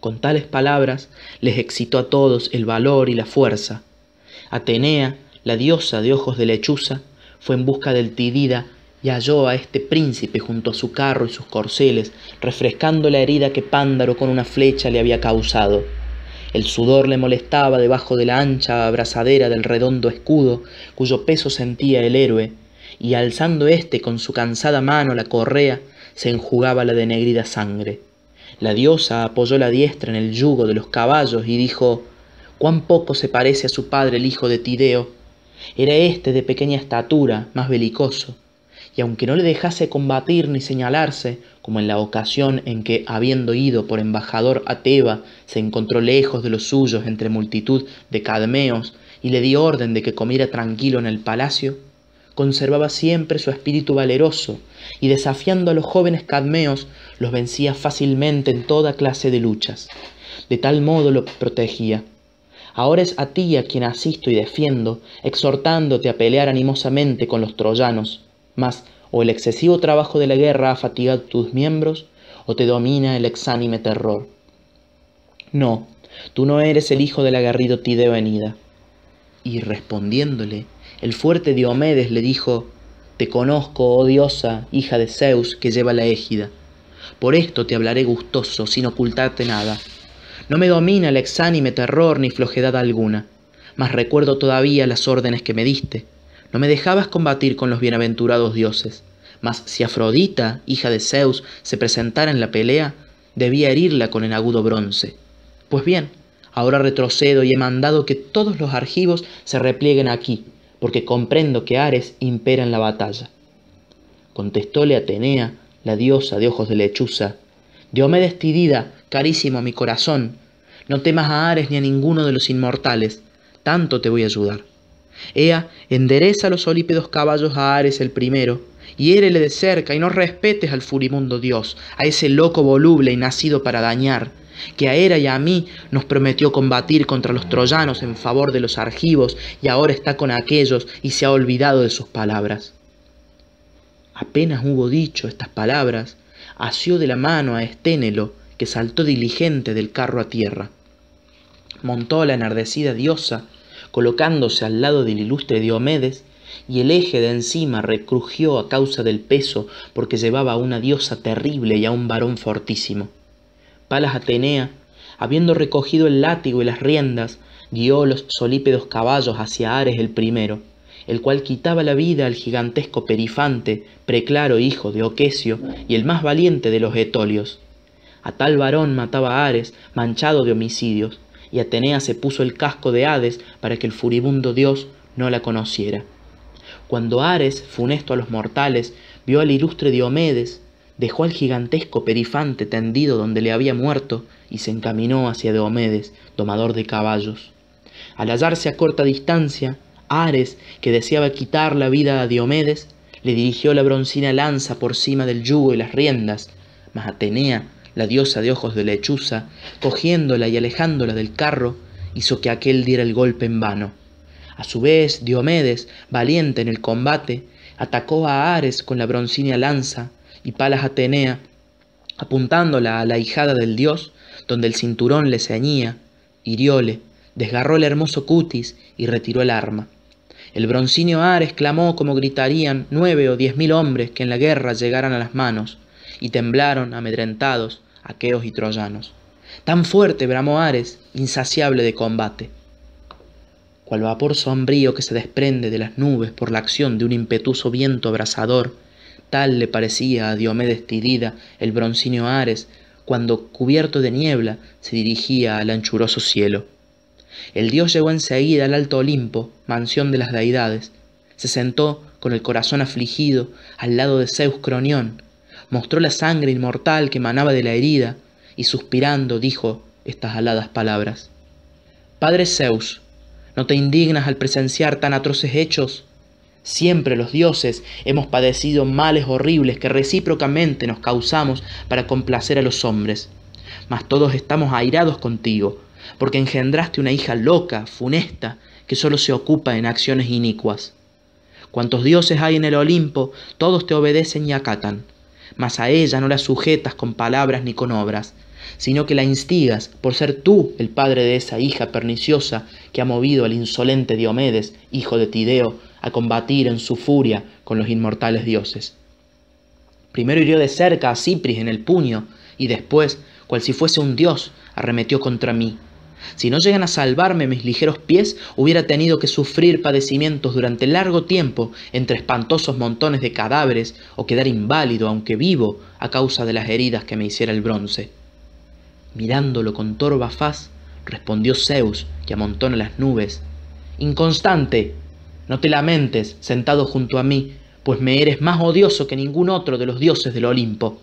Con tales palabras les excitó a todos el valor y la fuerza. Atenea, la diosa de ojos de lechuza, fue en busca del Tidida y halló a este príncipe junto a su carro y sus corceles, refrescando la herida que Pándaro con una flecha le había causado. El sudor le molestaba debajo de la ancha abrazadera del redondo escudo, cuyo peso sentía el héroe, y alzando éste con su cansada mano la correa, se enjugaba la denegrida sangre. La diosa apoyó la diestra en el yugo de los caballos y dijo, cuán poco se parece a su padre el hijo de Tideo. Era éste de pequeña estatura, más belicoso y aunque no le dejase combatir ni señalarse, como en la ocasión en que, habiendo ido por embajador a Teba, se encontró lejos de los suyos entre multitud de cadmeos, y le di orden de que comiera tranquilo en el palacio, conservaba siempre su espíritu valeroso, y desafiando a los jóvenes cadmeos, los vencía fácilmente en toda clase de luchas. De tal modo lo protegía. Ahora es a ti a quien asisto y defiendo, exhortándote a pelear animosamente con los troyanos, mas o el excesivo trabajo de la guerra ha fatigado tus miembros, o te domina el exánime terror. No, tú no eres el hijo del agarrido Tideo Enida. Y respondiéndole, el fuerte Diomedes le dijo, Te conozco, oh diosa, hija de Zeus, que lleva la égida. Por esto te hablaré gustoso, sin ocultarte nada. No me domina el exánime terror ni flojedad alguna, mas recuerdo todavía las órdenes que me diste. No me dejabas combatir con los bienaventurados dioses, mas si Afrodita, hija de Zeus, se presentara en la pelea, debía herirla con el agudo bronce. Pues bien, ahora retrocedo y he mandado que todos los argivos se replieguen aquí, porque comprendo que Ares impera en la batalla. Contestóle Atenea, la diosa de ojos de lechuza, Diomedes Tidida, carísimo mi corazón, no temas a Ares ni a ninguno de los inmortales, tanto te voy a ayudar. Ea, endereza los olípedos caballos a Ares el primero, y érele de cerca, y no respetes al furibundo dios, a ese loco voluble y nacido para dañar, que a Hera y a mí nos prometió combatir contra los troyanos en favor de los argivos, y ahora está con aquellos y se ha olvidado de sus palabras. Apenas hubo dicho estas palabras, asió de la mano a Esténelo, que saltó diligente del carro a tierra. Montó a la enardecida diosa, colocándose al lado del ilustre Diomedes, y el eje de encima recrujió a causa del peso, porque llevaba a una diosa terrible y a un varón fortísimo. Palas Atenea, habiendo recogido el látigo y las riendas, guió los solípedos caballos hacia Ares el primero, el cual quitaba la vida al gigantesco Perifante, preclaro hijo de Oquesio y el más valiente de los etolios. A tal varón mataba Ares, manchado de homicidios, y Atenea se puso el casco de Hades para que el furibundo dios no la conociera. Cuando Ares, funesto a los mortales, vio al ilustre Diomedes, dejó al gigantesco Perifante tendido donde le había muerto y se encaminó hacia Diomedes, domador de caballos. Al hallarse a corta distancia, Ares, que deseaba quitar la vida a Diomedes, le dirigió la broncina lanza por cima del yugo y las riendas, mas Atenea, la diosa de ojos de lechuza, cogiéndola y alejándola del carro, hizo que aquel diera el golpe en vano. A su vez, Diomedes, valiente en el combate, atacó a Ares con la broncínea lanza, y Palas Atenea, apuntándola a la hijada del dios, donde el cinturón le ceñía, hirióle, desgarró el hermoso cutis y retiró el arma. El broncíneo Ares clamó como gritarían nueve o diez mil hombres que en la guerra llegaran a las manos, y temblaron, amedrentados, aqueos y troyanos. Tan fuerte bramó Ares, insaciable de combate. Cual vapor sombrío que se desprende de las nubes por la acción de un impetuoso viento abrasador, tal le parecía a Diomedes Tidida el broncíneo Ares cuando, cubierto de niebla, se dirigía al anchuroso cielo. El dios llegó enseguida al alto Olimpo, mansión de las deidades. Se sentó, con el corazón afligido, al lado de Zeus Cronión, mostró la sangre inmortal que emanaba de la herida, y suspirando dijo estas aladas palabras. Padre Zeus, ¿no te indignas al presenciar tan atroces hechos? Siempre los dioses hemos padecido males horribles que recíprocamente nos causamos para complacer a los hombres. Mas todos estamos airados contigo, porque engendraste una hija loca, funesta, que solo se ocupa en acciones inicuas. Cuantos dioses hay en el Olimpo, todos te obedecen y acatan, mas a ella no la sujetas con palabras ni con obras, sino que la instigas por ser tú el padre de esa hija perniciosa que ha movido al insolente Diomedes, hijo de Tideo, a combatir en su furia con los inmortales dioses. Primero hirió de cerca a Cipris en el puño, y después, cual si fuese un dios, arremetió contra mí. Si no llegan a salvarme mis ligeros pies, hubiera tenido que sufrir padecimientos durante largo tiempo entre espantosos montones de cadáveres o quedar inválido, aunque vivo, a causa de las heridas que me hiciera el bronce. Mirándolo con torva faz, respondió Zeus, que amontona las nubes. Inconstante, no te lamentes, sentado junto a mí, pues me eres más odioso que ningún otro de los dioses del Olimpo.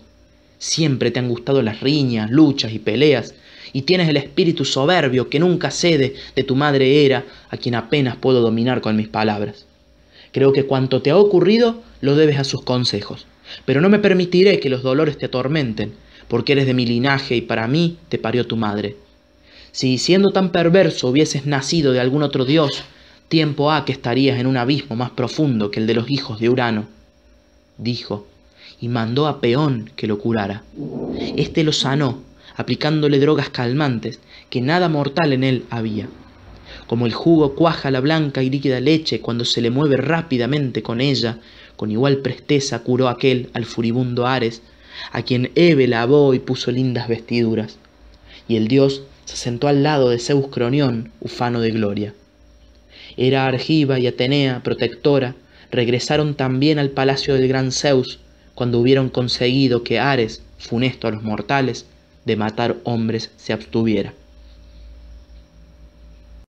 Siempre te han gustado las riñas, luchas y peleas, y tienes el espíritu soberbio que nunca cede de tu madre Hera, a quien apenas puedo dominar con mis palabras. Creo que cuanto te ha ocurrido lo debes a sus consejos, pero no me permitiré que los dolores te atormenten, porque eres de mi linaje y para mí te parió tu madre. Si siendo tan perverso hubieses nacido de algún otro dios, tiempo ha que estarías en un abismo más profundo que el de los hijos de Urano. Dijo, y mandó a Peón que lo curara. Este lo sanó, aplicándole drogas calmantes, que nada mortal en él había. Como el jugo cuaja la blanca y líquida leche cuando se le mueve rápidamente con ella, con igual presteza curó aquel al furibundo Ares, a quien Eve lavó y puso lindas vestiduras. Y el dios, se sentó al lado de Zeus Cronión, ufano de gloria. Era Argiva y Atenea, protectora, regresaron también al palacio del gran Zeus cuando hubieron conseguido que Ares, funesto a los mortales, de matar hombres se abstuviera.